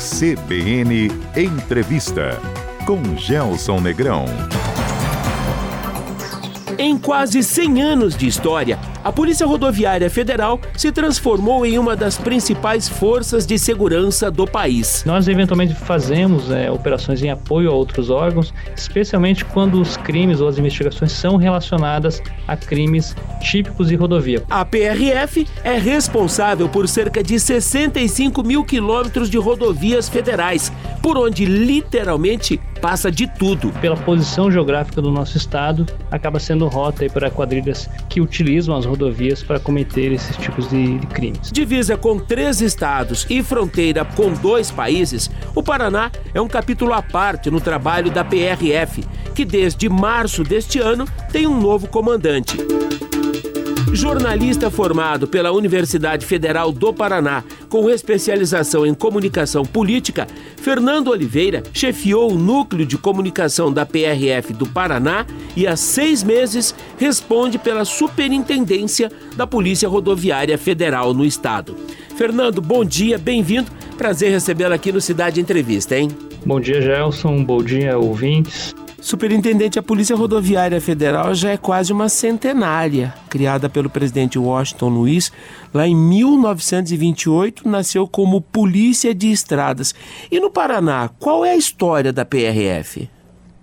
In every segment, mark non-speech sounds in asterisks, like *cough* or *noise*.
CBN Entrevista com Gelson Negrão. Em quase 100 anos de história, a Polícia Rodoviária Federal se transformou em uma das principais forças de segurança do país. Nós eventualmente fazemos é, operações em apoio a outros órgãos, especialmente quando os crimes ou as investigações são relacionadas a crimes típicos de rodovia. A PRF é responsável por cerca de 65 mil quilômetros de rodovias federais, por onde literalmente passa de tudo. Pela posição geográfica do nosso estado, acaba sendo rota para quadrilhas que utilizam as rodovias para cometer esses tipos de, de crimes. Divisa com três estados e fronteira com dois países, o Paraná é um capítulo à parte no trabalho da PRF, que desde março deste ano tem um novo comandante. Jornalista formado pela Universidade Federal do Paraná, com especialização em comunicação política, Fernando Oliveira chefiou o núcleo de comunicação da PRF do Paraná e há seis meses responde pela superintendência da Polícia Rodoviária Federal no estado. Fernando, bom dia, bem-vindo. Prazer recebê-lo aqui no Cidade Entrevista, hein? Bom dia, Gelson. Bom dia, ouvintes. Superintendente, a Polícia Rodoviária Federal já é quase uma centenária. Criada pelo presidente Washington Luiz, lá em 1928, nasceu como Polícia de Estradas. E no Paraná, qual é a história da PRF?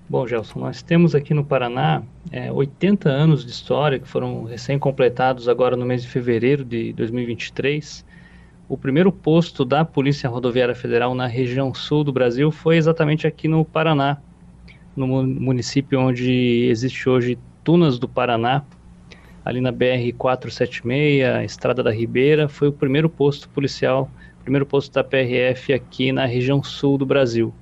Bom, Gelson, nós temos aqui no Paraná é, 80 anos de história que foram recém-completados agora no mês de fevereiro de 2023. O primeiro posto da Polícia Rodoviária Federal na região sul do Brasil foi exatamente aqui no Paraná, no município onde existe hoje Tunas do Paraná, ali na BR 476, Estrada da Ribeira, foi o primeiro posto policial, primeiro posto da PRF aqui na região sul do Brasil.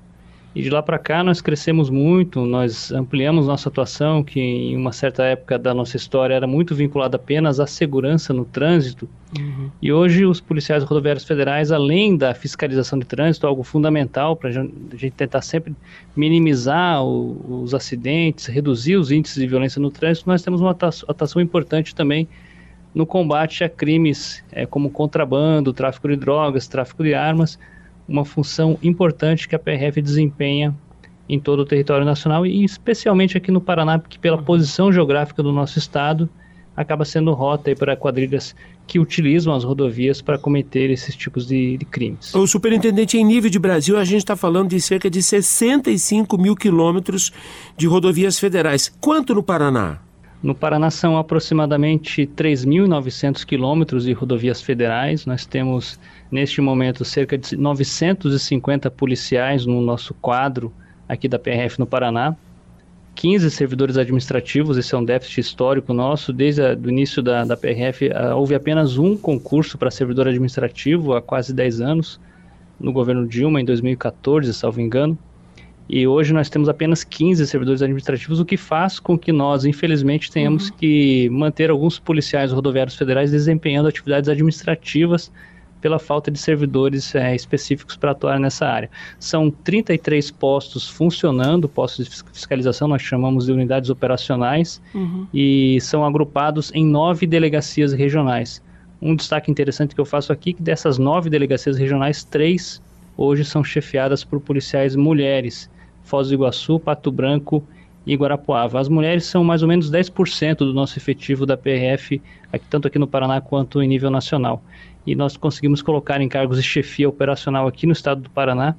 E de lá para cá nós crescemos muito, nós ampliamos nossa atuação, que em uma certa época da nossa história era muito vinculada apenas à segurança no trânsito. Uhum. E hoje os policiais rodoviários federais, além da fiscalização de trânsito, algo fundamental para a gente tentar sempre minimizar o, os acidentes, reduzir os índices de violência no trânsito, nós temos uma atuação importante também no combate a crimes é, como contrabando, tráfico de drogas, tráfico de armas, uma função importante que a PRF desempenha em todo o território nacional e especialmente aqui no Paraná, porque pela uhum. posição geográfica do nosso estado acaba sendo rota para quadrilhas que utilizam as rodovias para cometer esses tipos de, de, crimes. O superintendente, em nível de Brasil, a gente está falando de cerca de 65 mil quilômetros de rodovias federais. Quanto no Paraná? No Paraná são aproximadamente 3.900 quilômetros de rodovias federais. Nós temos, neste momento, cerca de 950 policiais no nosso quadro aqui da PRF no Paraná. 15 servidores administrativos, esse é um déficit histórico nosso. Desde o início da, da PRF, uh, houve apenas um concurso para servidor administrativo há quase 10 anos, no governo Dilma, em 2014, salvo engano e hoje nós temos apenas 15 servidores administrativos, o que faz com que nós, infelizmente, tenhamos uhum. que manter alguns policiais rodoviários federais desempenhando atividades administrativas pela falta de servidores é, específicos para atuar nessa área. São 33 postos funcionando, postos de fiscalização, nós chamamos de unidades operacionais, uhum. e são agrupados em nove delegacias regionais. Um destaque interessante que eu faço aqui é que dessas nove delegacias regionais, três hoje são chefiadas por policiais mulheres. Foz do Iguaçu, Pato Branco e Guarapuava. As mulheres são mais ou menos 10% do nosso efetivo da PRF, aqui, tanto aqui no Paraná quanto em nível nacional. E nós conseguimos colocar em cargos de chefia operacional aqui no estado do Paraná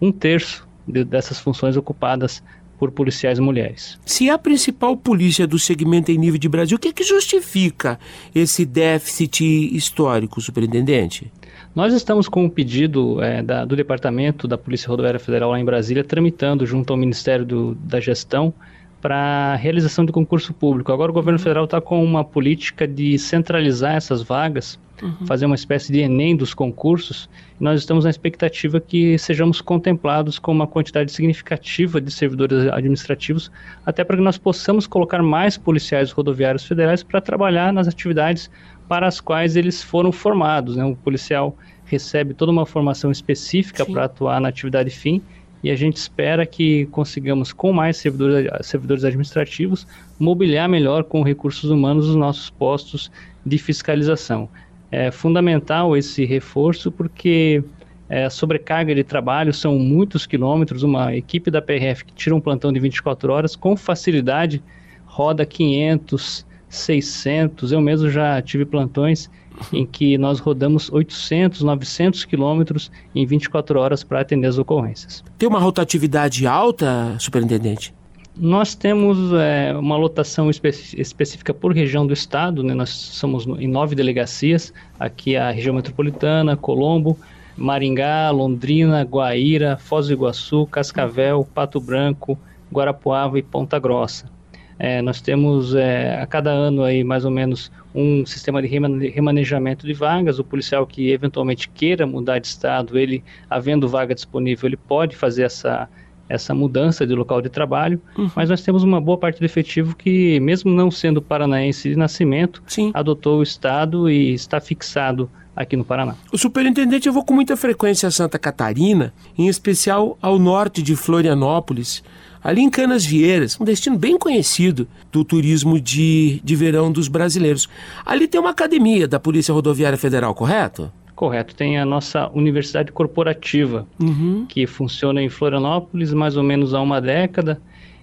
um terço de, dessas funções ocupadas por policiais mulheres. Se a principal polícia do segmento em nível de Brasil, o que, é que justifica esse déficit histórico, superintendente? Nós estamos com um pedido é, da, do Departamento da Polícia Rodoviária Federal lá em Brasília, tramitando junto ao Ministério do, da Gestão para realização de concurso público. Agora o governo federal está com uma política de centralizar essas vagas, uhum. fazer uma espécie de Enem dos concursos. E nós estamos na expectativa que sejamos contemplados com uma quantidade significativa de servidores administrativos, até para que nós possamos colocar mais policiais rodoviários federais para trabalhar nas atividades para as quais eles foram formados. Né? O policial recebe toda uma formação específica para atuar na atividade fim e a gente espera que consigamos, com mais servidores, servidores administrativos, mobiliar melhor com recursos humanos os nossos postos de fiscalização. É fundamental esse reforço porque é, sobrecarga de trabalho, são muitos quilômetros. Uma equipe da PRF que tira um plantão de 24 horas com facilidade roda 500, 600. Eu mesmo já tive plantões em que nós rodamos 800, 900 quilômetros em 24 horas para atender as ocorrências. Tem uma rotatividade alta, superintendente? Nós temos é, uma lotação espe específica por região do estado, né? nós somos em nove delegacias, aqui a região metropolitana, Colombo, Maringá, Londrina, Guaíra, Foz do Iguaçu, Cascavel, Pato Branco, Guarapuava e Ponta Grossa. É, nós temos é, a cada ano aí mais ou menos um sistema de remanejamento de vagas. O policial que eventualmente queira mudar de estado, ele havendo vaga disponível, ele pode fazer essa essa mudança de local de trabalho, uhum. mas nós temos uma boa parte do efetivo que, mesmo não sendo paranaense de nascimento, Sim. adotou o estado e está fixado aqui no Paraná. O superintendente, eu vou com muita frequência a Santa Catarina, em especial ao norte de Florianópolis, ali em Canas Vieiras, um destino bem conhecido do turismo de, de verão dos brasileiros. Ali tem uma academia da Polícia Rodoviária Federal, correto? Correto, tem a nossa universidade corporativa, uhum. que funciona em Florianópolis mais ou menos há uma década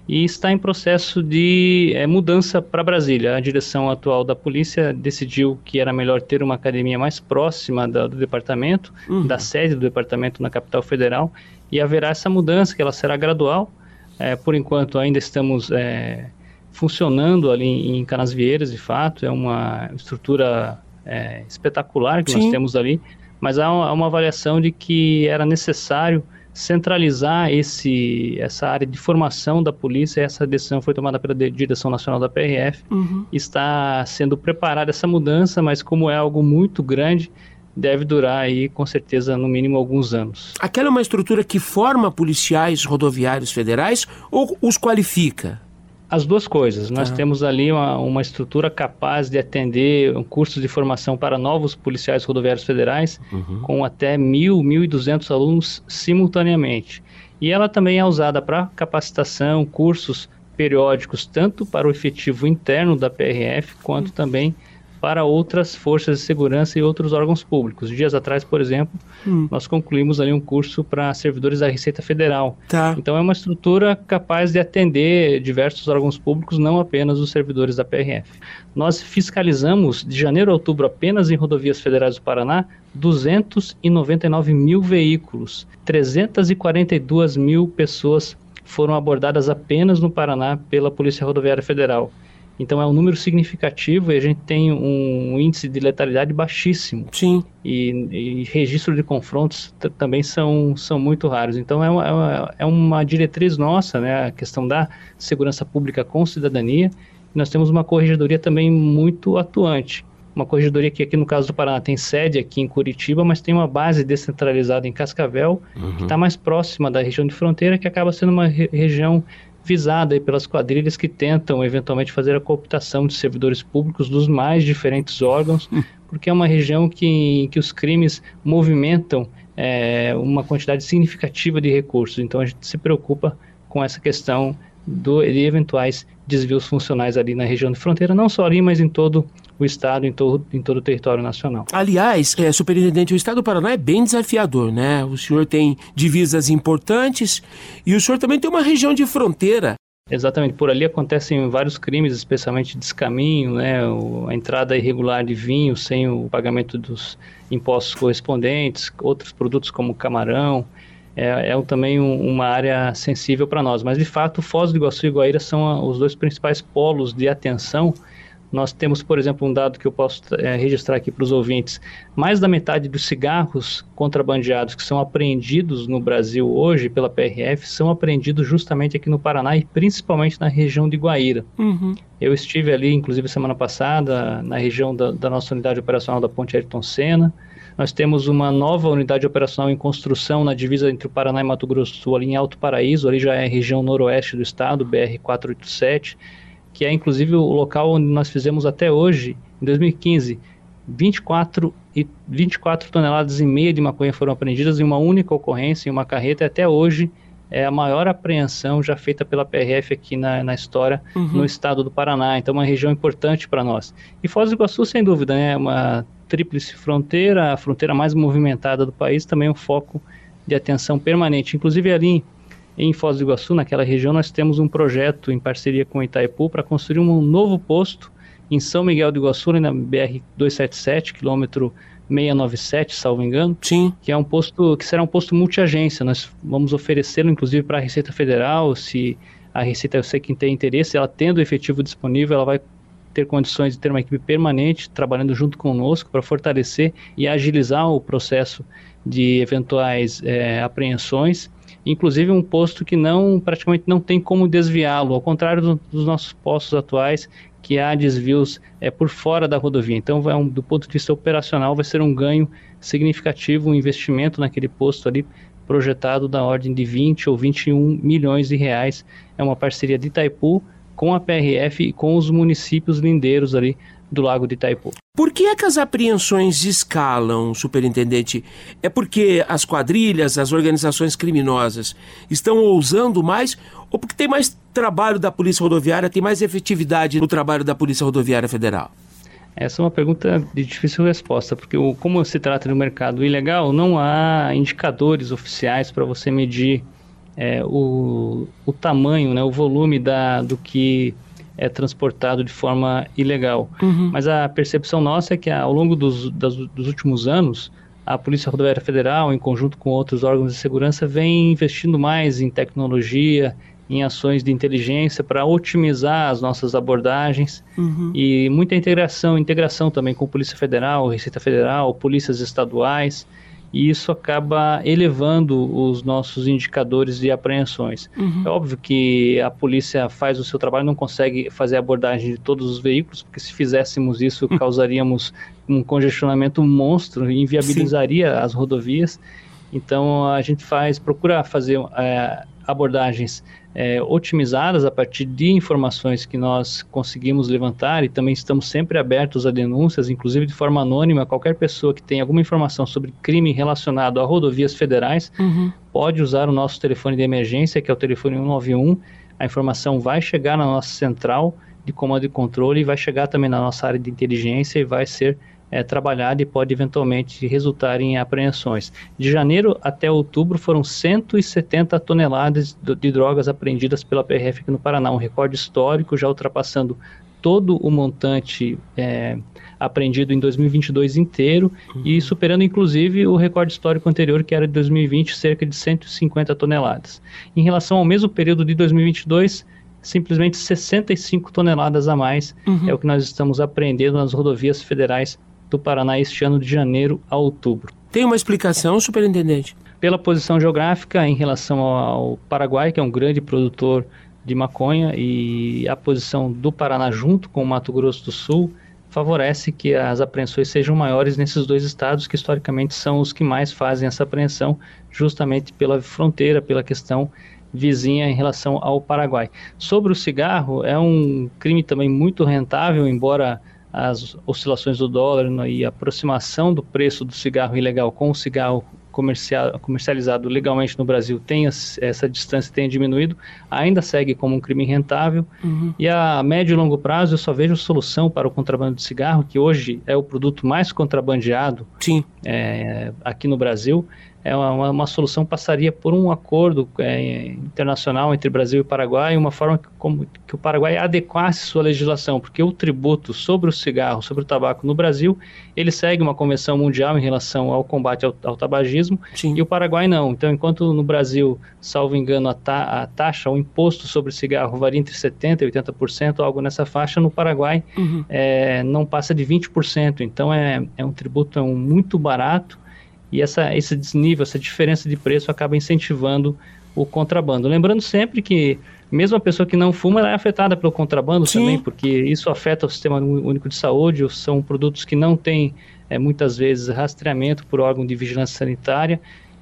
e está em processo de é, mudança para Brasília. A direção atual da polícia decidiu que era melhor ter uma academia mais próxima da, do departamento, uhum. da sede do departamento na capital federal, e haverá essa mudança, que ela será gradual, é, por enquanto, ainda estamos é, funcionando ali em Canasvieiras, de fato, é uma estrutura é, espetacular que Sim. nós temos ali, mas há uma, avaliação de que era necessário centralizar esse, essa área de formação da polícia, essa decisão foi tomada pela Direção Nacional da PRF, uhum. está sendo preparada essa mudança, mas como é algo muito grande, deve durar aí com certeza no mínimo alguns anos. Aquela é uma estrutura que forma policiais rodoviários federais ou os qualifica? As duas coisas. Nós tá. temos ali uma, uma estrutura capaz de atender um curso de formação para novos policiais rodoviários federais, uhum. com até mil, mil e duzentos alunos simultaneamente. E ela também é usada para capacitação, cursos periódicos, tanto para o efetivo interno da PRF, quanto uhum. também para outras forças de segurança e outros órgãos públicos. Dias atrás, por exemplo, hum. nós concluímos ali um curso para servidores da Receita Federal. Tá. Então é uma estrutura capaz de atender diversos órgãos públicos, não apenas os servidores da PRF. Nós fiscalizamos de janeiro a outubro apenas em rodovias federais do Paraná 299 mil veículos, 342 mil pessoas foram abordadas apenas no Paraná pela Polícia Rodoviária Federal. Então é um número significativo e a gente tem um índice de letalidade baixíssimo. Sim. E, e registro de confrontos também são, são muito raros. Então é uma, é uma diretriz nossa, né, a questão da segurança pública com cidadania. E nós temos uma corregedoria também muito atuante. Uma corregedoria que aqui no caso do Paraná tem sede aqui em Curitiba, mas tem uma base descentralizada em Cascavel, uhum. que está mais próxima da região de fronteira, que acaba sendo uma re região visada pelas quadrilhas que tentam eventualmente fazer a cooptação de servidores públicos dos mais diferentes órgãos, hum. porque é uma região que, que os crimes movimentam é, uma quantidade significativa de recursos. Então a gente se preocupa com essa questão do, de eventuais desvios funcionais ali na região de fronteira, não só ali, mas em todo o Estado, em todo, em todo o território nacional. Aliás, é, superintendente, o Estado do Paraná é bem desafiador, né? O senhor tem divisas importantes e o senhor também tem uma região de fronteira. Exatamente, por ali acontecem vários crimes, especialmente descaminho, né, a entrada irregular de vinho sem o pagamento dos impostos correspondentes, outros produtos como camarão, é, é também um, uma área sensível para nós. Mas, de fato, Foz do Iguaçu e Guaíra são os dois principais polos de atenção nós temos, por exemplo, um dado que eu posso é, registrar aqui para os ouvintes: mais da metade dos cigarros contrabandeados que são apreendidos no Brasil hoje pela PRF são apreendidos justamente aqui no Paraná e principalmente na região de Guaíra. Uhum. Eu estive ali, inclusive, semana passada, na região da, da nossa unidade operacional da Ponte Ayrton Senna. Nós temos uma nova unidade operacional em construção na divisa entre o Paraná e Mato Grosso do Sul, ali em Alto Paraíso, ali já é região noroeste do estado, BR-487 que é inclusive o local onde nós fizemos até hoje, em 2015, 24, e 24 toneladas e meia de maconha foram apreendidas em uma única ocorrência, em uma carreta, e até hoje é a maior apreensão já feita pela PRF aqui na, na história uhum. no estado do Paraná. Então, é uma região importante para nós. E Foz do Iguaçu, sem dúvida, né, é uma tríplice fronteira, a fronteira mais movimentada do país, também é um foco de atenção permanente. Inclusive, ali em Foz do Iguaçu, naquela região, nós temos um projeto em parceria com o Itaipu para construir um novo posto em São Miguel do Iguaçu, na BR-277, quilômetro 697, salvo engano. Sim. Que é um posto que será um posto multiagência. Nós vamos oferecê-lo, inclusive, para a Receita Federal. Se a Receita, eu sei que tem interesse, ela tendo o efetivo disponível, ela vai ter condições de ter uma equipe permanente trabalhando junto conosco para fortalecer e agilizar o processo de eventuais é, apreensões inclusive um posto que não praticamente não tem como desviá-lo, ao contrário do, dos nossos postos atuais que há desvios é, por fora da rodovia. Então, vai um, do ponto de vista operacional, vai ser um ganho significativo, um investimento naquele posto ali projetado da ordem de 20 ou 21 milhões de reais. É uma parceria de Itaipu com a PRF e com os municípios lindeiros ali do Lago de Itaipu. Por que é que as apreensões escalam, superintendente? É porque as quadrilhas, as organizações criminosas estão ousando mais ou porque tem mais trabalho da Polícia Rodoviária, tem mais efetividade no trabalho da Polícia Rodoviária Federal? Essa é uma pergunta de difícil resposta, porque como se trata de um mercado ilegal, não há indicadores oficiais para você medir é, o, o tamanho, né, o volume da, do que é transportado de forma ilegal. Uhum. Mas a percepção nossa é que ao longo dos, das, dos últimos anos, a Polícia Rodoviária Federal, em conjunto com outros órgãos de segurança, vem investindo mais em tecnologia, em ações de inteligência para otimizar as nossas abordagens uhum. e muita integração, integração também com Polícia Federal, Receita Federal, polícias estaduais e isso acaba elevando os nossos indicadores de apreensões. Uhum. É óbvio que a polícia faz o seu trabalho, não consegue fazer a abordagem de todos os veículos, porque se fizéssemos isso, uhum. causaríamos um congestionamento monstro e inviabilizaria Sim. as rodovias. Então a gente faz, procura fazer é, abordagens é, otimizadas a partir de informações que nós conseguimos levantar e também estamos sempre abertos a denúncias, inclusive de forma anônima. Qualquer pessoa que tenha alguma informação sobre crime relacionado a rodovias federais uhum. pode usar o nosso telefone de emergência, que é o telefone 191. A informação vai chegar na nossa central de comando e controle e vai chegar também na nossa área de inteligência e vai ser é, trabalhada e pode eventualmente resultar em apreensões. De janeiro até outubro foram 170 toneladas de drogas apreendidas pela PRF aqui no Paraná, um recorde histórico, já ultrapassando todo o montante é, apreendido em 2022 inteiro uhum. e superando inclusive o recorde histórico anterior, que era de 2020, cerca de 150 toneladas. Em relação ao mesmo período de 2022, simplesmente 65 toneladas a mais uhum. é o que nós estamos apreendendo nas rodovias federais do Paraná este ano de janeiro a outubro. Tem uma explicação, superintendente? Pela posição geográfica em relação ao Paraguai, que é um grande produtor de maconha, e a posição do Paraná junto com o Mato Grosso do Sul favorece que as apreensões sejam maiores nesses dois estados, que historicamente são os que mais fazem essa apreensão, justamente pela fronteira, pela questão vizinha em relação ao Paraguai. Sobre o cigarro, é um crime também muito rentável, embora as oscilações do dólar e a aproximação do preço do cigarro ilegal com o cigarro comercial, comercializado legalmente no Brasil tenha essa distância tenha diminuído, ainda segue como um crime rentável. Uhum. E a médio e longo prazo eu só vejo solução para o contrabando de cigarro, que hoje é o produto mais contrabandeado é, aqui no Brasil é uma, uma, solução passaria por um acordo é, internacional entre Brasil e Paraguai, uma forma que, como, que o Paraguai adequasse sua legislação, porque o tributo sobre o cigarro, sobre o tabaco no Brasil, ele segue uma convenção mundial em relação ao combate ao, ao tabagismo, Sim. e o Paraguai não. Então, enquanto no Brasil, salvo engano, a, ta, a taxa, o imposto sobre o cigarro varia entre 70% e 80%, algo nessa faixa, no Paraguai uhum. é, não passa de 20%. Então, é, é um tributo é um, muito barato, e essa, esse desnível, essa diferença de preço acaba incentivando o contrabando. Lembrando sempre que mesmo a pessoa que não fuma ela é afetada pelo contrabando Sim. também, porque isso afeta o sistema único de saúde, são produtos que não têm é, muitas vezes rastreamento por órgão de vigilância sanitária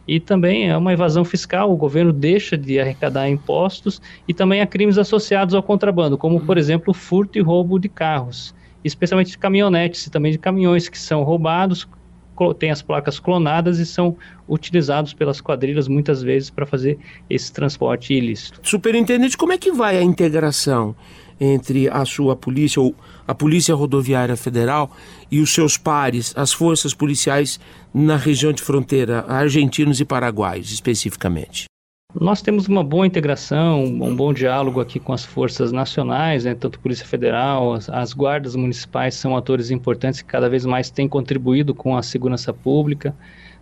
e também é uma evasão fiscal, o governo deixa de arrecadar impostos e também há crimes associados ao contrabando, como por exemplo furto e roubo de carros, especialmente de caminhonetes e também de caminhões que são roubados, têm as placas clonadas e são utilizados pelas quadrilhas muitas vezes para fazer esse transporte ilícito. Superintendente, como é que vai a integração entre a sua polícia ou a Polícia Rodoviária Federal e os seus pares, as forças policiais na região de fronteira, argentinos e paraguaios especificamente? Nós temos uma boa integração, um bom diálogo aqui com as forças nacionais, né, tanto Polícia Federal, as, as, guardas municipais são atores importantes que cada vez mais têm contribuído com a segurança pública.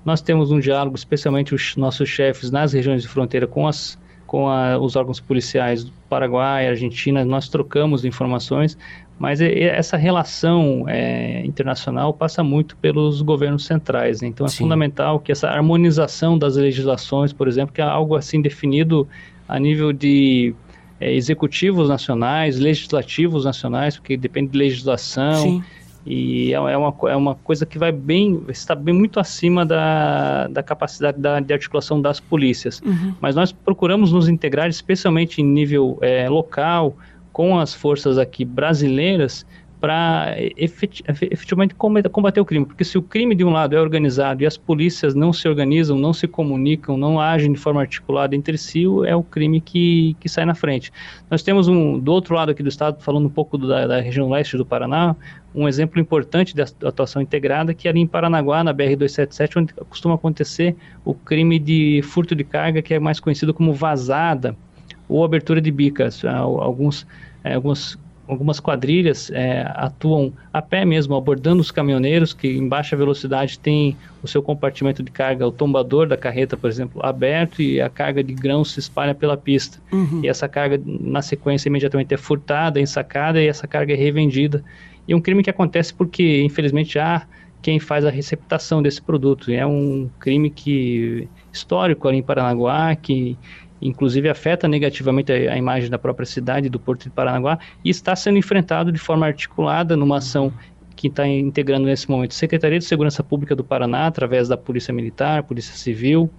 Nós temos um diálogo, especialmente os nossos chefes nas regiões de fronteira com as com a, os órgãos policiais do Paraguai, Argentina, nós trocamos informações, mas essa relação é, internacional passa muito pelos governos centrais. Né? Então é Sim. fundamental que essa harmonização das legislações, por exemplo, que é algo assim definido a nível de é, executivos nacionais, legislativos nacionais, porque depende de legislação. Sim e é, é, uma, é uma coisa que vai bem, está bem muito acima da, da capacidade da, de articulação das polícias. Uhum. Mas nós procuramos nos integrar, especialmente em nível é, local, com as forças aqui brasileiras, para efetivamente combater o crime. Porque se o crime de um lado é organizado e as polícias não se organizam, não se comunicam, não agem de forma articulada entre si, é o crime que, que sai na frente. Nós temos um, do outro lado aqui do estado, falando um pouco da, da, região leste do Paraná, um exemplo importante da atuação integrada, que é ali em Paranaguá, na BR-277, onde costuma acontecer o crime de furto de carga, que é mais conhecido como vazada ou abertura de bicas. Alguns, é, alguns algumas quadrilhas é, atuam a pé mesmo, abordando os caminhoneiros que em baixa velocidade têm o seu compartimento de carga, o tombador da carreta, por exemplo, aberto e a carga de grãos se espalha pela pista. Uhum. E essa carga, na sequência, imediatamente é furtada, ensacada e essa carga é revendida. E é um crime que acontece porque, infelizmente, há quem faz a receptação desse produto. E é um crime que histórico ali em Paranaguá, que inclusive afeta negativamente a, a, imagem da própria cidade do Porto de Paranaguá e está sendo enfrentado de forma articulada numa ação que está integrando nesse momento Secretaria de Segurança Pública do Paraná, através da Polícia Militar, Polícia Civil,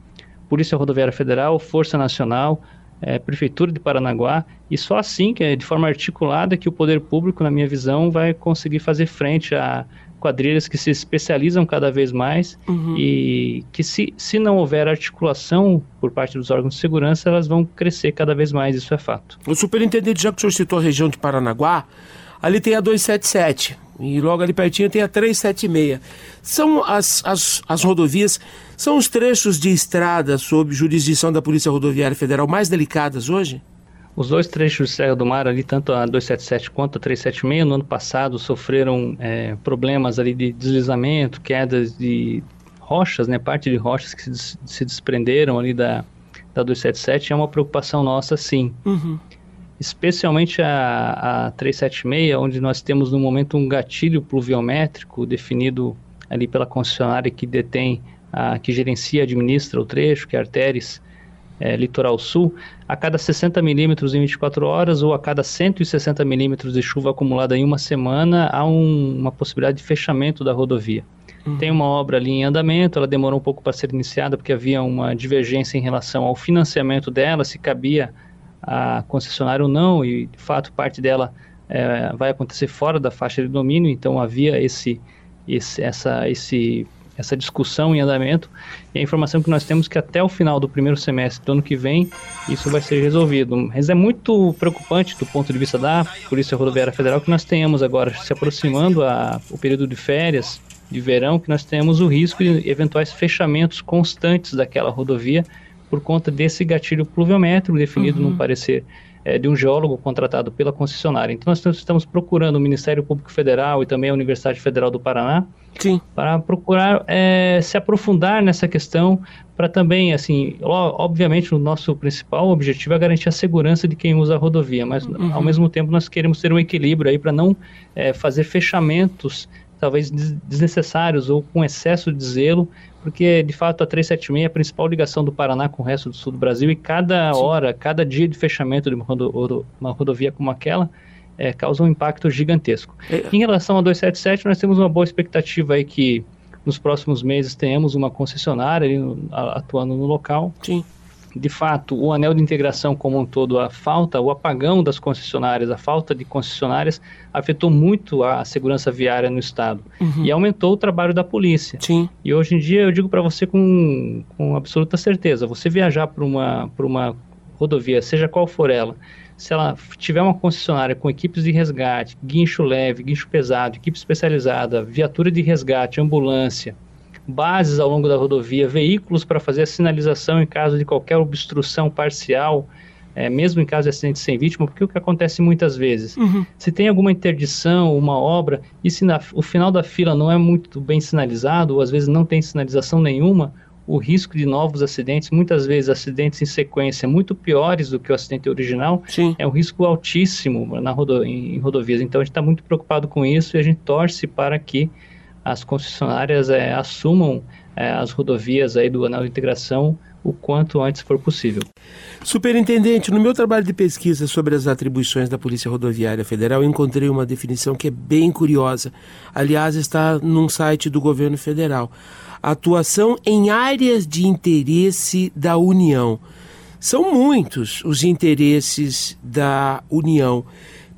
Polícia Rodoviária Federal, Força Nacional, é, Prefeitura de Paranaguá, e só assim, que é de forma articulada, que o poder público, na minha visão, vai conseguir fazer frente a, quadrilhas que se especializam cada vez mais uhum. e que se, se não houver articulação por parte dos órgãos de segurança, elas vão crescer cada vez mais, isso é fato. O superintendente, já que o senhor citou a região de Paranaguá, ali tem a 277 e logo ali pertinho tem a 376. São as, as, as rodovias, são os trechos de estrada sob jurisdição da Polícia Rodoviária Federal mais delicadas hoje? Os dois trechos de Serra do Mar, ali, tanto a 277 quanto a 376, no ano passado sofreram é, problemas ali de deslizamento, quedas de rochas, né, parte de rochas que se, se desprenderam ali da, da 277, é uma preocupação nossa, sim. Uhum. Especialmente a, a 376, onde nós temos no momento um gatilho pluviométrico definido ali pela concessionária que detém, a, que gerencia e administra o trecho, que é a Arteres, é, litoral sul, a cada 60 milímetros em 24 horas ou a cada 160 milímetros de chuva acumulada em uma semana, há um, uma possibilidade de fechamento da rodovia. Uhum. Tem uma obra ali em andamento, ela demorou um pouco para ser iniciada porque havia uma divergência em relação ao financiamento dela, se cabia a concessionária ou não, e de fato parte dela é, vai acontecer fora da faixa de domínio, então havia esse, esse, essa, esse essa discussão em andamento e a informação que nós temos é que até o final do primeiro semestre do ano que vem isso vai ser resolvido. Mas é muito preocupante do ponto de vista da Polícia Rodoviária Federal que nós tenhamos agora se aproximando a, o período de férias de verão que nós tenhamos o risco de eventuais fechamentos constantes daquela rodovia por conta desse gatilho pluviométrico definido uhum. no parecer é, de um geólogo contratado pela concessionária. Então, nós estamos procurando o Ministério Público Federal e também a Universidade Federal do Paraná Sim. para procurar é, se aprofundar nessa questão para também, assim, obviamente o nosso principal objetivo é garantir a segurança de quem usa a rodovia, mas uhum. ao mesmo tempo nós queremos ter um equilíbrio aí para não é, fazer fechamentos talvez desnecessários ou com excesso de zelo, porque de fato a 376 é a principal ligação do Paraná com o resto do sul do Brasil e cada Sim. hora, cada dia de fechamento de uma, rodo, uma rodovia como aquela é, causa um impacto gigantesco. É. Em relação a 277, nós temos uma boa expectativa aí que nos próximos meses tenhamos uma concessionária ali, atuando no local. Sim de fato, o anel de integração como um todo, a falta, o apagão das concessionárias, a falta de concessionárias afetou muito a segurança viária no estado uhum. e aumentou o trabalho da polícia. Sim. E hoje em dia eu digo para você com, com absoluta certeza, você viajar por uma, por uma rodovia, seja qual for ela, se ela tiver uma concessionária com equipes de resgate, guincho leve, guincho pesado, equipe especializada, viatura de resgate, ambulância, bases ao longo da rodovia, veículos para fazer a sinalização em caso de qualquer obstrução parcial, é, mesmo em caso de acidente sem vítima, porque o que acontece muitas vezes, uhum. se tem alguma interdição, uma obra, e se na, o final da fila não é muito bem sinalizado, ou às vezes não tem sinalização nenhuma, o risco de novos acidentes, muitas vezes acidentes em sequência muito piores do que o acidente original, Sim. é um risco altíssimo na rodo, em, em rodovias. Então a gente está muito preocupado com isso e a gente torce para que as concessionárias é, assumam é, as rodovias aí do anel de integração o quanto antes for possível. Superintendente, no meu trabalho de pesquisa sobre as atribuições da Polícia Rodoviária Federal, encontrei uma definição que é bem curiosa. Aliás, está num site do governo federal. Atuação em áreas de interesse da União. São muitos os interesses da União.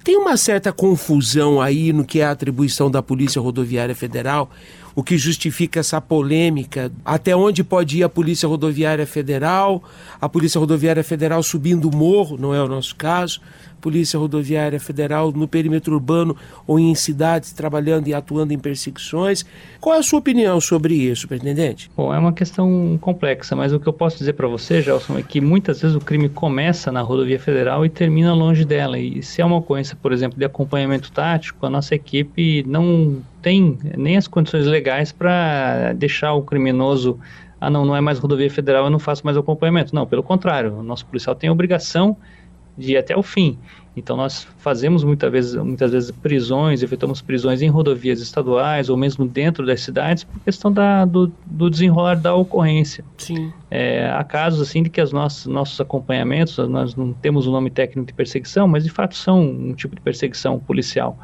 Tem uma certa confusão aí no que é a atribuição da Polícia Rodoviária Federal, o que justifica essa polêmica. Até onde pode ir a Polícia Rodoviária Federal? A Polícia Rodoviária Federal subindo o morro, não é o nosso caso. Polícia Rodoviária Federal no perímetro urbano ou em cidades trabalhando e atuando em perseguições. Qual é a sua opinião sobre isso, superintendente? Bom, é uma questão complexa, mas o que eu posso dizer para você, Gelson, é que muitas vezes o crime começa na rodovia federal e termina longe dela. E se é uma ocorrência, por exemplo, de acompanhamento tático, a nossa equipe não tem nem as condições legais para deixar o criminoso ah, não, não é mais rodovia federal, eu não faço mais acompanhamento. Não, pelo contrário, o nosso policial tem a obrigação de ir até o fim. Então nós fazemos muitas vezes, muitas vezes prisões, efetuamos prisões em rodovias estaduais ou mesmo dentro das cidades por questão da, do, do desenrolar da ocorrência. Sim. É, há casos assim de que os nossos, acompanhamentos, nós não temos o nome técnico de perseguição, mas de fato são um tipo de perseguição policial.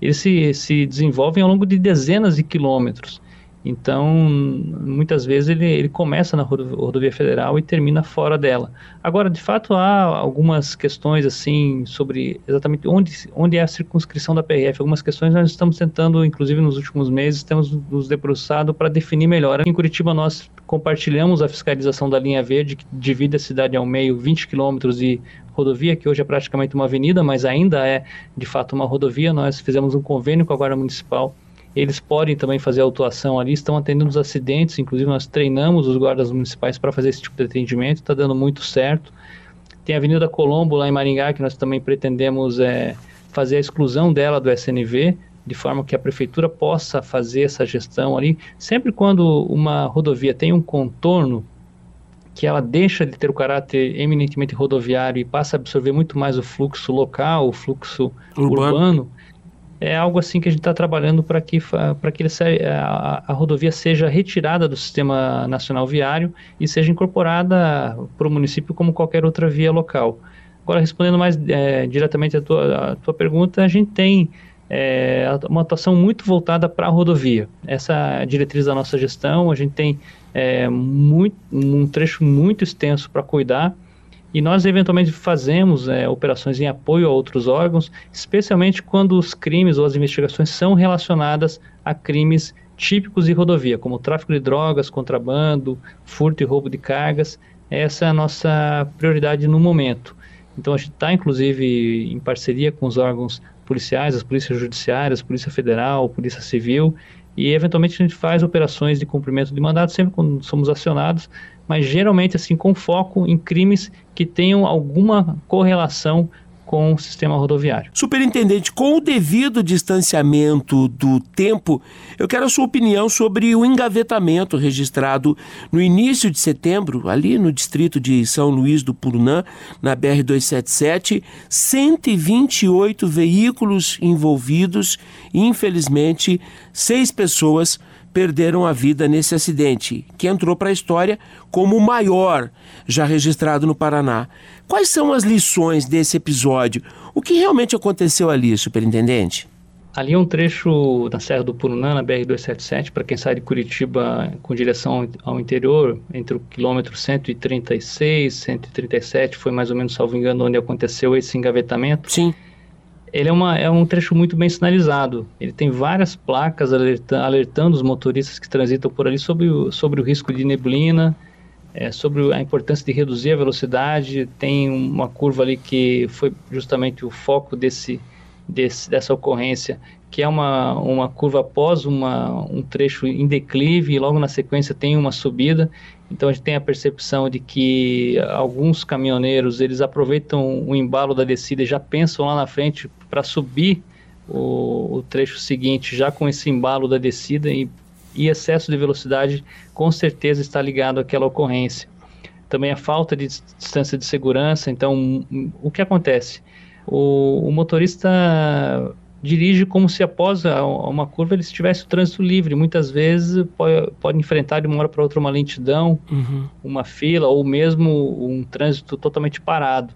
Eles se, se desenvolvem ao longo de dezenas de quilômetros. Então, muitas vezes ele, ele começa na rodovia federal e termina fora dela. Agora, de fato, há algumas questões assim sobre exatamente onde, onde é a circunscrição da PRF. Algumas questões nós estamos tentando, inclusive nos últimos meses, temos nos debruçado para definir melhor. Em Curitiba nós compartilhamos a fiscalização da linha verde que divide a cidade ao meio, 20 quilômetros de rodovia, que hoje é praticamente uma avenida, mas ainda é de fato uma rodovia. Nós fizemos um convênio com a Guarda Municipal eles podem também fazer autuação ali, estão atendendo os acidentes, inclusive nós treinamos os guardas municipais para fazer esse tipo de atendimento, está dando muito certo. Tem a Avenida Colombo lá em Maringá, que nós também pretendemos é, fazer a exclusão dela do SNV, de forma que a prefeitura possa fazer essa gestão ali. Sempre quando uma rodovia tem um contorno que ela deixa de ter o caráter eminentemente rodoviário e passa a absorver muito mais o fluxo local, o fluxo urbano, urbano é algo assim que a gente está trabalhando para que, para que a, a, rodovia seja retirada do sistema nacional viário e seja incorporada para o município como qualquer outra via local. Agora, respondendo mais é, diretamente à tua, tua pergunta, a gente tem é, uma atuação muito voltada para a rodovia. Essa é diretriz da nossa gestão, a gente tem é, muito, um trecho muito extenso para cuidar, e nós eventualmente fazemos é, operações em apoio a outros órgãos, especialmente quando os crimes ou as investigações são relacionadas a crimes típicos de rodovia, como tráfico de drogas, contrabando, furto e roubo de cargas. Essa é a nossa prioridade no momento. Então a gente está, inclusive, em parceria com os órgãos policiais, as polícias judiciárias, Polícia Federal, Polícia Civil, e eventualmente a gente faz operações de cumprimento de mandado sempre quando somos acionados, mas geralmente assim com foco em crimes que tenham alguma correlação com o sistema rodoviário. Superintendente, com o devido distanciamento do tempo, eu quero a sua opinião sobre o engavetamento registrado no início de setembro, ali no distrito de São Luís do Purunã, na BR-277, 128 veículos envolvidos e, infelizmente, seis pessoas perderam a vida nesse acidente, que entrou para a história como o maior já registrado no Paraná. Quais são as lições desse episódio? O que realmente aconteceu ali, superintendente? Ali é um trecho na Serra do Purunã, na BR-277, para quem sai de Curitiba com direção ao interior, entre o quilômetro 136, 137, foi mais ou menos, salvo engano, onde aconteceu esse engavetamento. Sim. Ele é, uma, é um trecho muito bem sinalizado. Ele tem várias placas alerta, alertando os motoristas que transitam por ali sobre o, sobre o risco de neblina, é, sobre a importância de reduzir a velocidade. Tem uma curva ali que foi justamente o foco desse, desse, dessa ocorrência, que é uma, uma curva após uma, um trecho em declive e logo na sequência tem uma subida. Então a gente tem a percepção de que alguns caminhoneiros eles aproveitam o embalo da descida e já pensam lá na frente para subir o, o, trecho seguinte já com esse embalo da descida e, e excesso de velocidade com certeza está ligado àquela ocorrência. Também a falta de distância de segurança. Então o que acontece? o, o motorista dirige como se após uma curva ele estivesse o trânsito livre. Muitas vezes pode, pode enfrentar de uma hora para outra uma lentidão, uhum. uma fila ou mesmo um trânsito totalmente parado.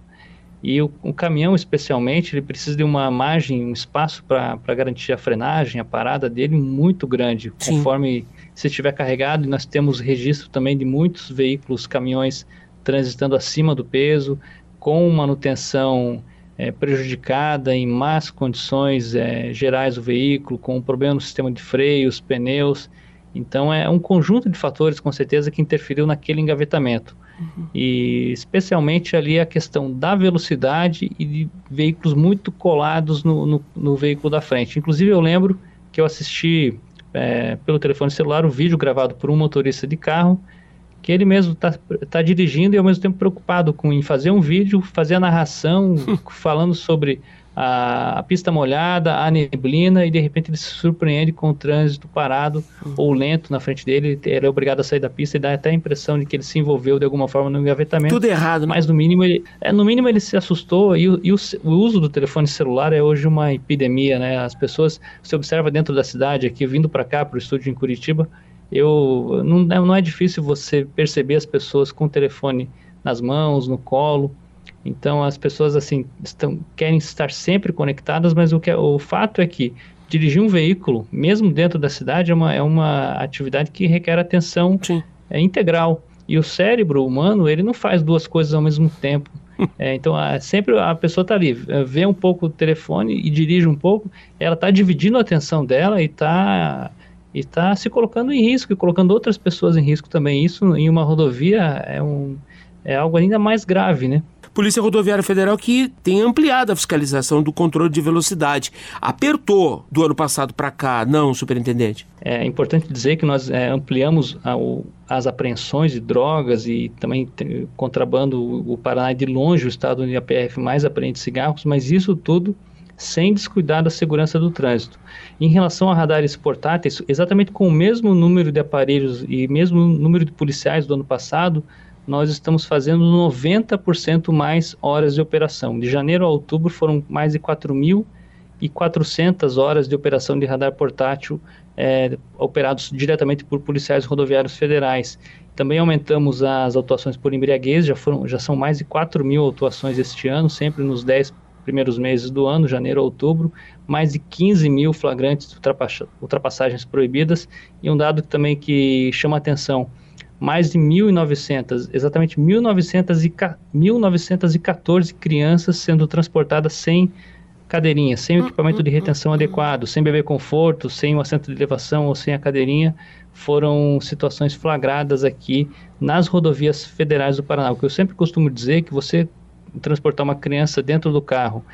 E o, o, caminhão, especialmente, ele precisa de uma margem, um espaço para garantir a frenagem, a parada dele muito grande, Sim. conforme se estiver carregado. E nós temos registro também de muitos veículos, caminhões transitando acima do peso, com manutenção é, prejudicada, em más condições é, gerais do veículo, com um problema no sistema de freios, pneus. Então é um conjunto de fatores, com certeza, que interferiu naquele engavetamento. Uhum. E especialmente ali a questão da velocidade e de veículos muito colados no, no, no veículo da frente. Inclusive eu lembro que eu assisti é, pelo telefone celular o vídeo gravado por um motorista de carro que ele mesmo está tá dirigindo e ao mesmo tempo preocupado com em fazer um vídeo, fazer a narração, *laughs* falando sobre a, a, pista molhada, a neblina, e de repente ele se surpreende com o trânsito parado uhum. ou lento na frente dele. Ele é obrigado a sair da pista e dá até a impressão de que ele se envolveu de alguma forma no engavetamento. Tudo errado, né? Mas no mínimo ele, é, no mínimo ele se assustou. E, e o, o, uso do telefone celular é hoje uma epidemia, né? As pessoas, você observa dentro da cidade, aqui vindo para cá, para o estúdio em Curitiba, eu não, não é difícil você perceber as pessoas com o telefone nas mãos, no colo. Então as pessoas assim estão querem estar sempre conectadas, mas o que é, o fato é que dirigir um veículo, mesmo dentro da cidade, é uma, é uma atividade que requer atenção é, integral. E o cérebro humano ele não faz duas coisas ao mesmo tempo. *laughs* É, então, a, sempre a pessoa está ali, é, vê um pouco o telefone e dirige um pouco, ela está dividindo a atenção dela e está e está se colocando em risco e colocando outras pessoas em risco também. Isso em uma rodovia é, um, é algo ainda mais grave, né? Polícia Rodoviária Federal que tem ampliado a fiscalização do controle de velocidade. Apertou do ano passado para cá, não, superintendente? É importante dizer que nós é, ampliamos a, o, as apreensões de drogas e também contrabando. O Paraná é de longe o estado onde a PF mais apreende cigarros, mas isso tudo sem descuidar da segurança do trânsito. Em relação a radares portáteis, exatamente com o mesmo número de aparelhos e mesmo número de policiais do ano passado, nós estamos fazendo 90% mais horas de operação. De janeiro a outubro foram mais de 4.400 horas de operação de radar portátil é, operados diretamente por policiais rodoviários federais. Também aumentamos as autuações por embriaguez, já, foram, já são mais de 4 mil autuações este ano, sempre nos 10 primeiros meses do ano, janeiro a outubro, mais de 15 mil flagrantes ultrapassagens proibidas e um dado também que chama atenção, mais de 1.900, exatamente 1.914 crianças sendo transportadas sem cadeirinha, sem equipamento de retenção adequado, sem bebê conforto, sem o assento de elevação ou sem a cadeirinha, foram situações flagradas aqui nas rodovias federais do Paraná. O que eu sempre costumo dizer é que você transportar uma criança dentro do carro,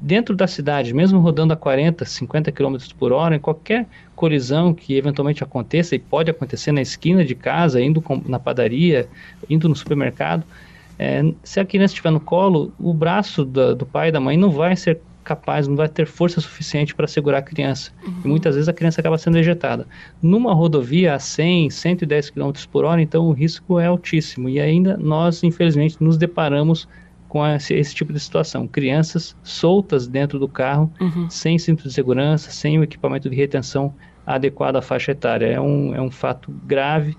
dentro da cidade, mesmo rodando a 40, 50 km por hora, em qualquer colisão que eventualmente aconteça, e pode acontecer na esquina de casa, indo na padaria, indo no supermercado, é, se a criança estiver no colo, o braço do, do pai e da mãe não vai ser capaz, não vai ter força suficiente para segurar a criança. Uhum. E muitas vezes a criança acaba sendo ejetada. Numa rodovia a 100, 110 km por hora, então o risco é altíssimo. E ainda nós, infelizmente, nos deparamos com esse, esse, tipo de situação. Crianças soltas dentro do carro, uhum. sem cinto de segurança, sem o equipamento de retenção adequado à faixa etária. É um, é um fato grave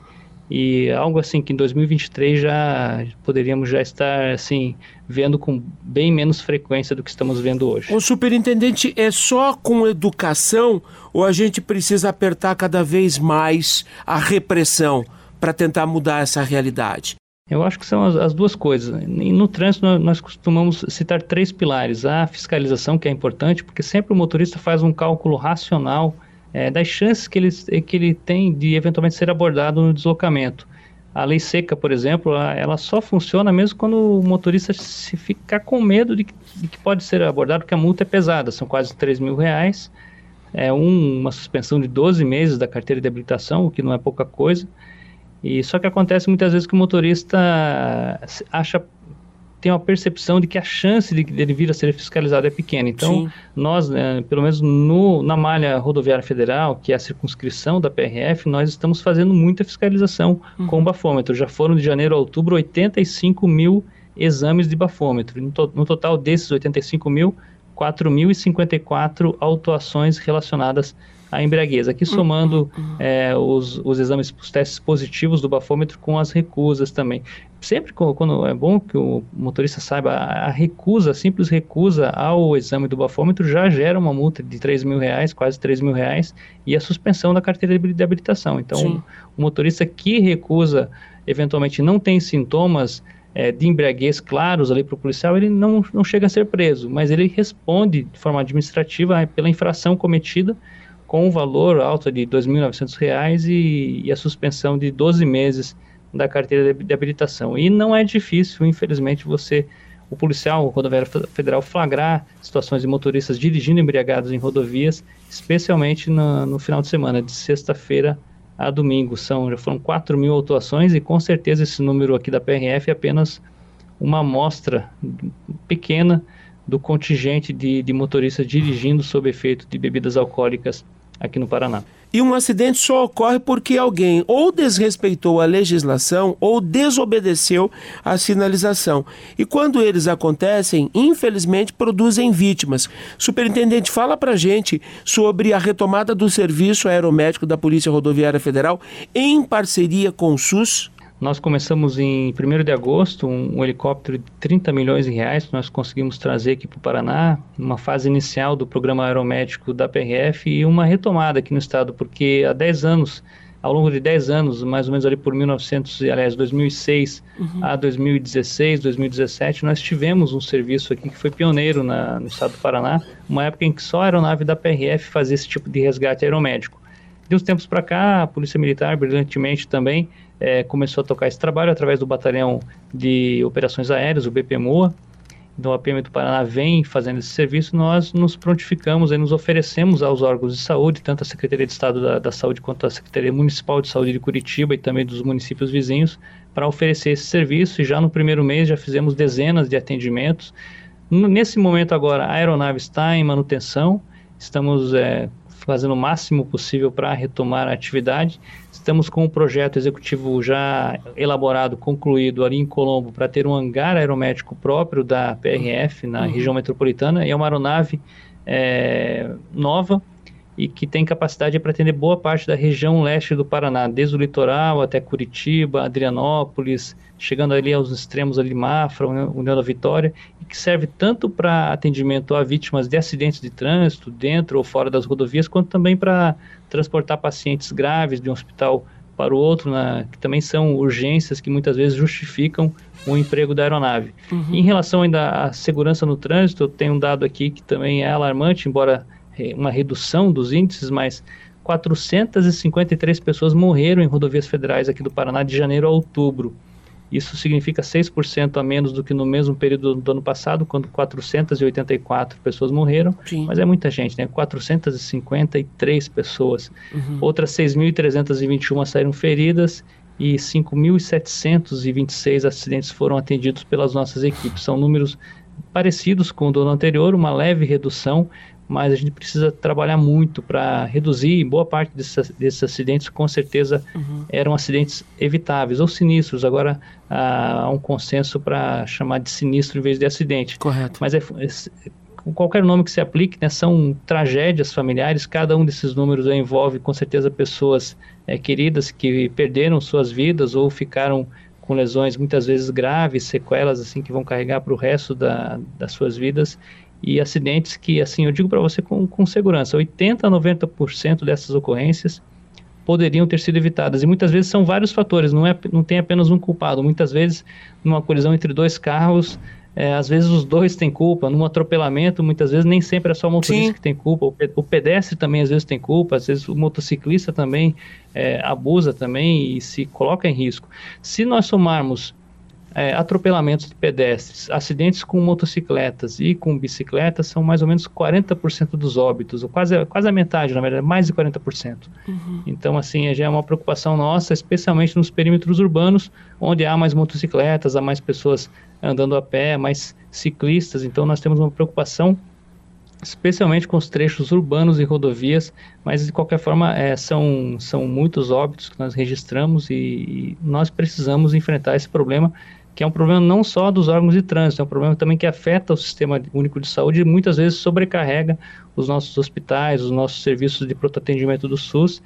e algo assim que em 2023 já poderíamos já estar assim vendo com bem menos frequência do que estamos vendo hoje. O superintendente é só com educação ou a gente precisa apertar cada vez mais a repressão para tentar mudar essa realidade? Eu acho que são as, as duas coisas. no trânsito, nós, nós, costumamos citar três pilares. A fiscalização, que é importante, porque sempre o motorista faz um cálculo racional é, das chances que ele, que ele tem de eventualmente ser abordado no deslocamento. A lei seca, por exemplo, ela só funciona mesmo quando o motorista se ficar com medo de que, de que pode ser abordado, porque a multa é pesada, são quase 3 mil reais, é um, uma suspensão de 12 meses da carteira de habilitação, o que não é pouca coisa. E só que acontece muitas vezes que o motorista acha tem uma percepção de que a chance de ele vir a ser fiscalizado é pequena. Então, Sim. nós, né, pelo menos no, na malha rodoviária federal, que é a circunscrição da PRF, nós estamos fazendo muita fiscalização uhum. com o bafômetro. Já foram de janeiro a outubro 85 mil exames de bafômetro. No, to, no total desses 85 mil, 4.054 autuações relacionadas à embriaguez. Aqui somando é, os, os exames, os testes positivos do bafômetro com as recusas também. Sempre quando é bom que o motorista saiba, a recusa, a simples recusa ao exame do bafômetro já gera uma multa de 3 mil reais, quase 3 mil reais, e a suspensão da carteira de habilitação. Então, o motorista que recusa, eventualmente não tem sintomas é, de embriaguez claros ali para o policial, ele não, não chega a ser preso, mas ele responde de forma administrativa pela infração cometida com um valor alto de R$ 2.900 e, e a suspensão de 12 meses da carteira de, de habilitação. E não é difícil, infelizmente, você, o policial, o rodoviário federal, flagrar situações de motoristas dirigindo embriagados em rodovias, especialmente no, no final de semana, de sexta-feira a domingo. São, já foram 4 mil autuações e com certeza esse número aqui da PRF é apenas uma amostra pequena do contingente de, de motoristas dirigindo sob efeito de bebidas alcoólicas aqui no Paraná. E um acidente só ocorre porque alguém ou desrespeitou a legislação ou desobedeceu a sinalização. E quando eles acontecem, infelizmente produzem vítimas. Superintendente, fala pra gente sobre a retomada do serviço aeromédico da Polícia Rodoviária Federal em parceria com o SUS. Nós começamos em 1 de agosto um, um, helicóptero de 30 milhões de reais que nós conseguimos trazer aqui para o Paraná, uma fase inicial do programa aeromédico da PRF e uma retomada aqui no estado, porque há 10 anos, ao longo de 10 anos, mais ou menos ali por 1900, aliás, 2006 uhum. a 2016, 2017, nós tivemos um serviço aqui que foi pioneiro na, no estado do Paraná, uma época em que só a aeronave da PRF fazia esse tipo de resgate aeromédico. De uns tempos para cá, a Polícia Militar, brilhantemente também, é, começou a tocar esse trabalho através do Batalhão de Operações Aéreas, o BPMOA. Então, a PM do Paraná vem fazendo esse serviço, nós nos prontificamos e nos oferecemos aos órgãos de saúde, tanto a Secretaria de Estado da, da Saúde quanto a Secretaria Municipal de Saúde de Curitiba e também dos municípios vizinhos, para oferecer esse serviço. E já no primeiro mês já fizemos dezenas de atendimentos. Nesse momento agora, a aeronave está em manutenção, estamos é, fazendo o máximo possível para retomar a atividade. Estamos com um projeto executivo já elaborado, concluído ali em Colombo, para ter um hangar aeromédico próprio da PRF na uhum. região metropolitana. E é uma aeronave é, nova, e que tem capacidade para atender boa parte da região leste do Paraná, desde o litoral até Curitiba, Adrianópolis, chegando ali aos extremos ali Mafra, União da Vitória, e que serve tanto para atendimento a vítimas de acidentes de trânsito, dentro ou fora das rodovias, quanto também para transportar pacientes graves de um hospital para o outro, na, que também são urgências que muitas vezes justificam o emprego da aeronave. Uhum. Em relação ainda à segurança no trânsito, eu tenho um dado aqui que também é alarmante, embora uma redução dos índices, mas 453 pessoas morreram em rodovias federais aqui do Paraná de janeiro a outubro. Isso significa 6% a menos do que no mesmo período do ano passado, quando 484 pessoas morreram. Sim. Mas é muita gente, né? 453 pessoas. Uhum. Outras 6.321 saíram feridas e 5.726 acidentes foram atendidos pelas nossas equipes. São números parecidos com o do ano anterior, uma leve redução, mas a gente precisa trabalhar muito para reduzir. Boa parte desses, desses acidentes, com certeza, uhum. eram acidentes evitáveis ou sinistros. Agora há um consenso para chamar de sinistro em vez de acidente. Correto. Mas é, é qualquer nome que se aplique, né, são tragédias familiares, cada um desses números envolve com certeza pessoas é, queridas que perderam suas vidas ou ficaram com lesões muitas vezes graves, sequelas assim que vão carregar para o resto da, das suas vidas e acidentes que, assim, eu digo para você com, com segurança, 80 a 90% dessas ocorrências poderiam ter sido evitadas. E muitas vezes são vários fatores, não, é, não tem apenas um culpado. Muitas vezes, numa colisão entre dois carros, é, às vezes os dois têm culpa. Num atropelamento, muitas vezes nem sempre é só o motorista Sim. que tem culpa. O, o, pedestre também às vezes tem culpa. Às vezes o motociclista também é, abusa também e se coloca em risco. Se nós somarmos é, atropelamentos de pedestres, acidentes com motocicletas e com bicicletas são mais ou menos 40% dos óbitos, ou quase, quase a metade, na verdade, mais de 40%. Uhum. Então, assim, já é uma preocupação nossa, especialmente nos perímetros urbanos, onde há mais motocicletas, há mais pessoas andando a pé, mais ciclistas, então nós temos uma preocupação especialmente com os trechos urbanos e rodovias, mas de qualquer forma é, são, são muitos óbitos que nós registramos e, e nós precisamos enfrentar esse problema que é um problema não só dos órgãos de trânsito, é um problema também que afeta o sistema único de saúde e muitas vezes sobrecarrega os nossos hospitais, os nossos serviços de pronto atendimento do SUS,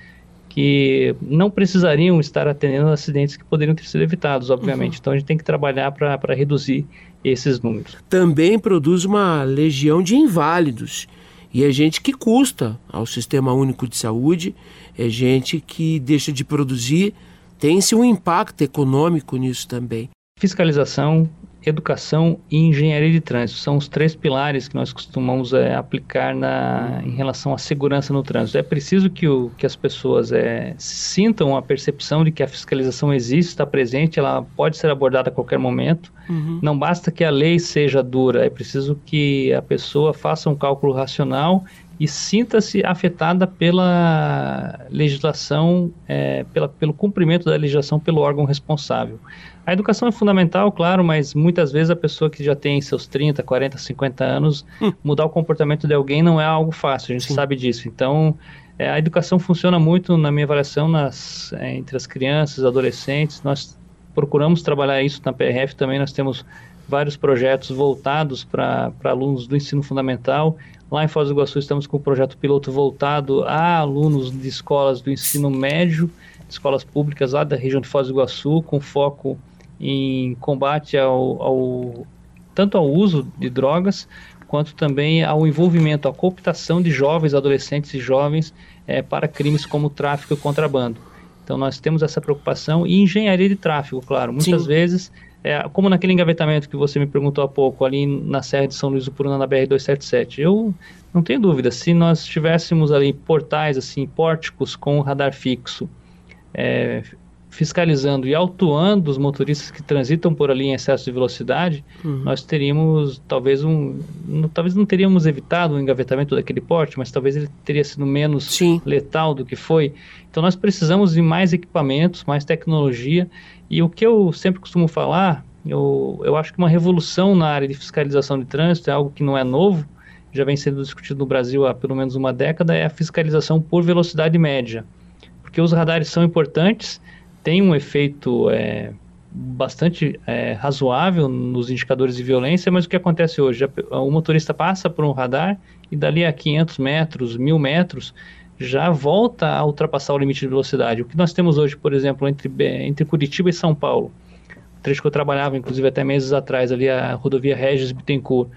que não precisariam estar atendendo acidentes que poderiam ter sido evitados, obviamente. Uhum. Então a gente tem que trabalhar para reduzir esses números. Também produz uma legião de inválidos. E é gente que custa ao Sistema Único de Saúde, é gente que deixa de produzir, tem-se um impacto econômico nisso também. Fiscalização, educação e engenharia de trânsito são os três pilares que nós costumamos é, aplicar na, em relação à segurança no trânsito. É preciso que, o, que as pessoas é, sintam a percepção de que a fiscalização existe, está presente, ela pode ser abordada a qualquer momento. Uhum. Não basta que a lei seja dura, é preciso que a pessoa faça um cálculo racional e sinta-se afetada pela legislação, é, pela, pelo cumprimento da legislação pelo órgão responsável. A educação é fundamental, claro, mas muitas vezes a pessoa que já tem seus 30, 40, 50 anos, hum. mudar o comportamento de alguém não é algo fácil, a gente Sim. sabe disso. Então, é, a educação funciona muito, na minha avaliação, nas, é, entre as crianças, adolescentes. Nós procuramos trabalhar isso na PRF também, nós temos vários projetos voltados para alunos do ensino fundamental. Lá em Foz do Iguaçu estamos com um projeto piloto voltado a alunos de escolas do ensino médio, escolas públicas lá da região de Foz do Iguaçu, com foco em combate ao, ao tanto ao uso de drogas quanto também ao envolvimento, à cooptação de jovens, adolescentes e jovens é, para crimes como tráfico e contrabando. Então nós temos essa preocupação e engenharia de tráfego, claro. Muitas Sim. vezes, é, como naquele engavetamento que você me perguntou há pouco, ali na Serra de São Luís do Puruna, na BR-277, eu não tenho dúvida, se nós tivéssemos ali portais, assim, pórticos com radar fixo, é, fiscalizando e autuando os motoristas que transitam por ali em excesso de velocidade, uhum. nós teríamos talvez um, não, talvez não teríamos evitado o engavetamento daquele porte, mas talvez ele teria sido menos Sim. letal do que foi. Então nós precisamos de mais equipamentos, mais tecnologia e o que eu sempre costumo falar, eu, eu acho que uma revolução na área de fiscalização de trânsito é algo que não é novo, já vem sendo discutido no Brasil há pelo menos uma década, é a fiscalização por velocidade média. Porque os radares são importantes, tem um efeito é, bastante é, razoável nos indicadores de violência, mas o que acontece hoje? O motorista passa por um radar e dali a 500 metros, 1000 metros, já volta a ultrapassar o limite de velocidade. O que nós temos hoje, por exemplo, entre, entre Curitiba e São Paulo, trecho que eu trabalhava, inclusive até meses atrás, ali a rodovia Regis Bittencourt,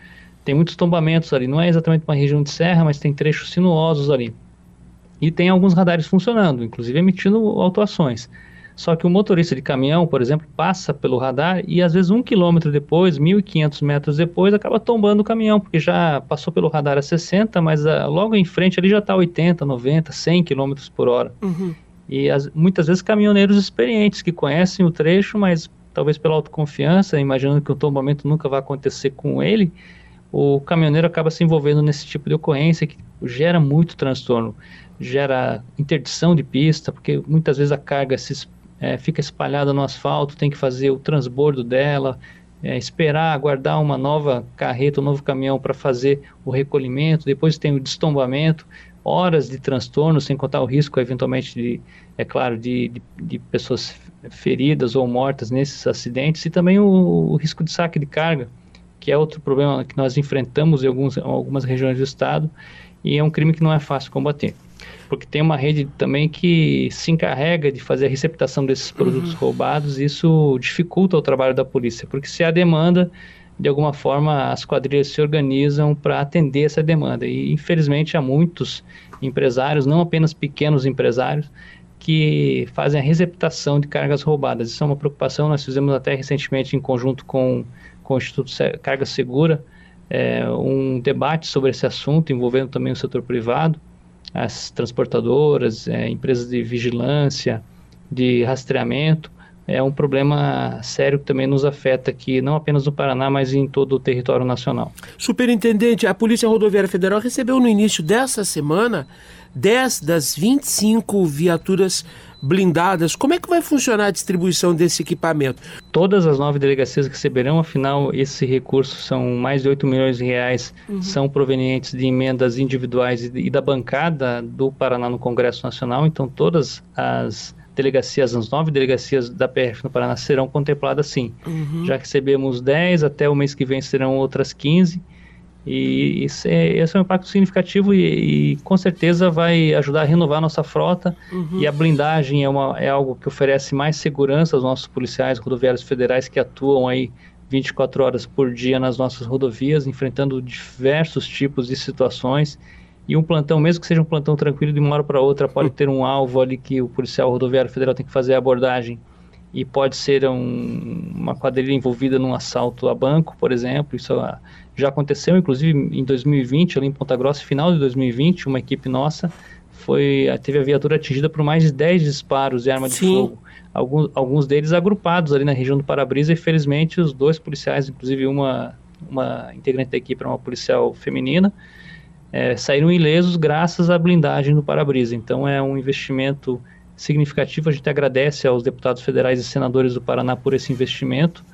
tem muitos tombamentos ali, não é exatamente uma região de serra, mas tem trechos sinuosos ali. E tem alguns radares funcionando, inclusive emitindo autuações. Só que o motorista de caminhão, por exemplo, passa pelo radar e às vezes um quilômetro depois, 1.500 metros depois, acaba tombando o caminhão, porque já passou pelo radar a 60, mas uh, logo em frente ali já está 80, 90, 100 quilômetros por hora. Uhum. E as, muitas vezes caminhoneiros experientes que conhecem o trecho, mas talvez pela autoconfiança, imaginando que o tombamento nunca vai acontecer com ele, o caminhoneiro acaba se envolvendo nesse tipo de ocorrência que gera muito transtorno, gera interdição de pista, porque muitas vezes a carga se é, fica espalhada no asfalto, tem que fazer o transbordo dela, é, esperar, aguardar uma nova carreta, um novo caminhão para fazer o recolhimento, depois tem o destombamento, horas de transtorno, sem contar o risco, eventualmente, de, é claro, de, de, de pessoas feridas ou mortas nesses acidentes, e também o, o risco de saque de carga, que é outro problema que nós enfrentamos em alguns, algumas regiões do estado e é um crime que não é fácil combater. Porque tem uma rede também que se encarrega de fazer a receptação desses produtos uhum. roubados e isso dificulta o trabalho da polícia, porque se há demanda, de alguma forma as quadrilhas se organizam para atender essa demanda. E infelizmente há muitos empresários, não apenas pequenos empresários, que fazem a receptação de cargas roubadas. Isso é uma preocupação, nós fizemos até recentemente em conjunto com, com o Instituto Carga Segura é, um debate sobre esse assunto, envolvendo também o setor privado, as transportadoras, é, empresas de vigilância, de rastreamento, é um problema sério que também nos afeta aqui, não apenas no Paraná, mas em todo o território nacional. Superintendente, a Polícia Rodoviária Federal recebeu no início dessa semana 10 das 25 viaturas blindadas. Como é que vai funcionar a distribuição desse equipamento? Todas as nove delegacias receberão, afinal, esse recurso são mais de 8 milhões de reais, uhum. são provenientes de emendas individuais e da bancada do Paraná no Congresso Nacional, então todas as delegacias, as nove delegacias da PF no Paraná serão contempladas sim. Uhum. Já recebemos 10, até o mês que vem serão outras 15. E esse é, esse é um impacto significativo e, e, com certeza vai ajudar a renovar a nossa frota. Uhum. E a blindagem é, uma, é algo que oferece mais segurança aos nossos policiais rodoviários federais que atuam aí 24 horas por dia nas nossas rodovias, enfrentando diversos tipos de situações e um plantão, mesmo que seja um plantão tranquilo, de uma hora para outra, pode *laughs* ter um alvo ali que o policial rodoviário federal tem que fazer a abordagem. E pode ser um, uma quadrilha envolvida num assalto a banco, por exemplo. Isso já aconteceu, inclusive em 2020, ali em Ponta Grossa, final de 2020, uma equipe nossa foi teve a viatura atingida por mais de 10 disparos de arma Sim. de fogo. Alguns, alguns deles agrupados ali na região do Parabrisa. E felizmente, os dois policiais, inclusive uma, uma integrante da equipe era uma policial feminina, é, saíram ilesos graças à blindagem do para-brisa. Então é um investimento significativo. A gente agradece aos deputados federais e senadores do Paraná por esse investimento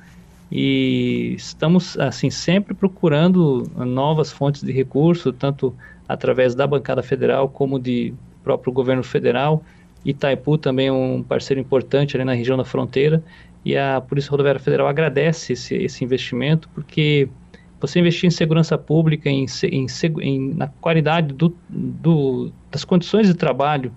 e estamos assim sempre procurando novas fontes de recurso, tanto através da bancada federal como de próprio governo federal. Itaipu também é um parceiro importante ali na região da fronteira e a Polícia Rodoviária Federal agradece esse, esse investimento porque você investir em segurança pública, em, em, em na qualidade do, do, das condições de trabalho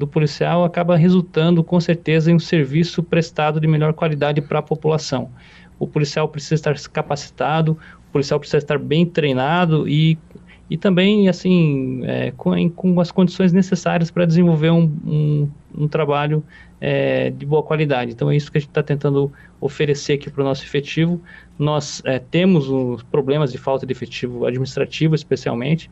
do policial, acaba resultando com certeza em um serviço prestado de melhor qualidade para a população. O policial precisa estar capacitado, o policial precisa estar bem treinado e, e também assim é, com, com, as condições necessárias para desenvolver um, um, um trabalho é, de boa qualidade. Então é isso que a gente está tentando oferecer aqui para o nosso efetivo. Nós é, temos os problemas de falta de efetivo administrativo, especialmente,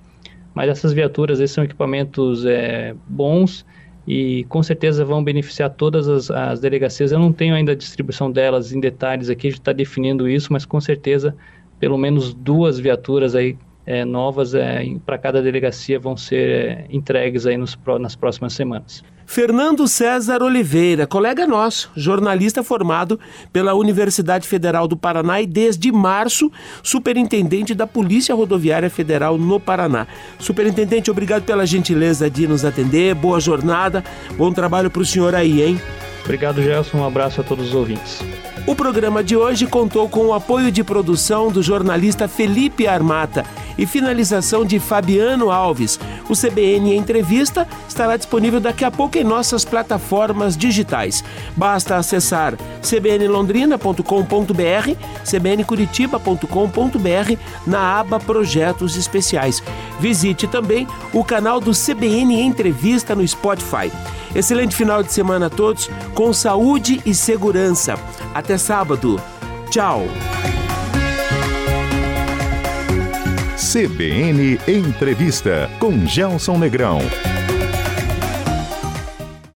mas essas viaturas, esses são equipamentos é, bons e com certeza vão beneficiar todas as, as, delegacias. Eu não tenho ainda a distribuição delas em detalhes aqui, a gente está definindo isso, mas com certeza pelo menos duas viaturas aí é, novas é, para cada delegacia vão ser é, entregues aí nos, nas próximas semanas. Fernando César Oliveira, colega nosso, jornalista formado pela Universidade Federal do Paraná e desde março superintendente da Polícia Rodoviária Federal no Paraná. Superintendente, obrigado pela gentileza de nos atender. Boa jornada, bom trabalho para o senhor aí, hein? Obrigado, Gelson. Um abraço a todos os ouvintes. O programa de hoje contou com o apoio de produção do jornalista Felipe Armata e finalização de Fabiano Alves. O CBN Entrevista estará disponível daqui a pouco em nossas plataformas digitais. Basta acessar cbnlondrina.com.br, cbncuritiba.com.br na aba Projetos Especiais. Visite também o canal do CBN Entrevista no Spotify. Excelente final de semana a todos, com saúde e segurança. Até sábado. Tchau. CBN Entrevista com Gelson Negrão.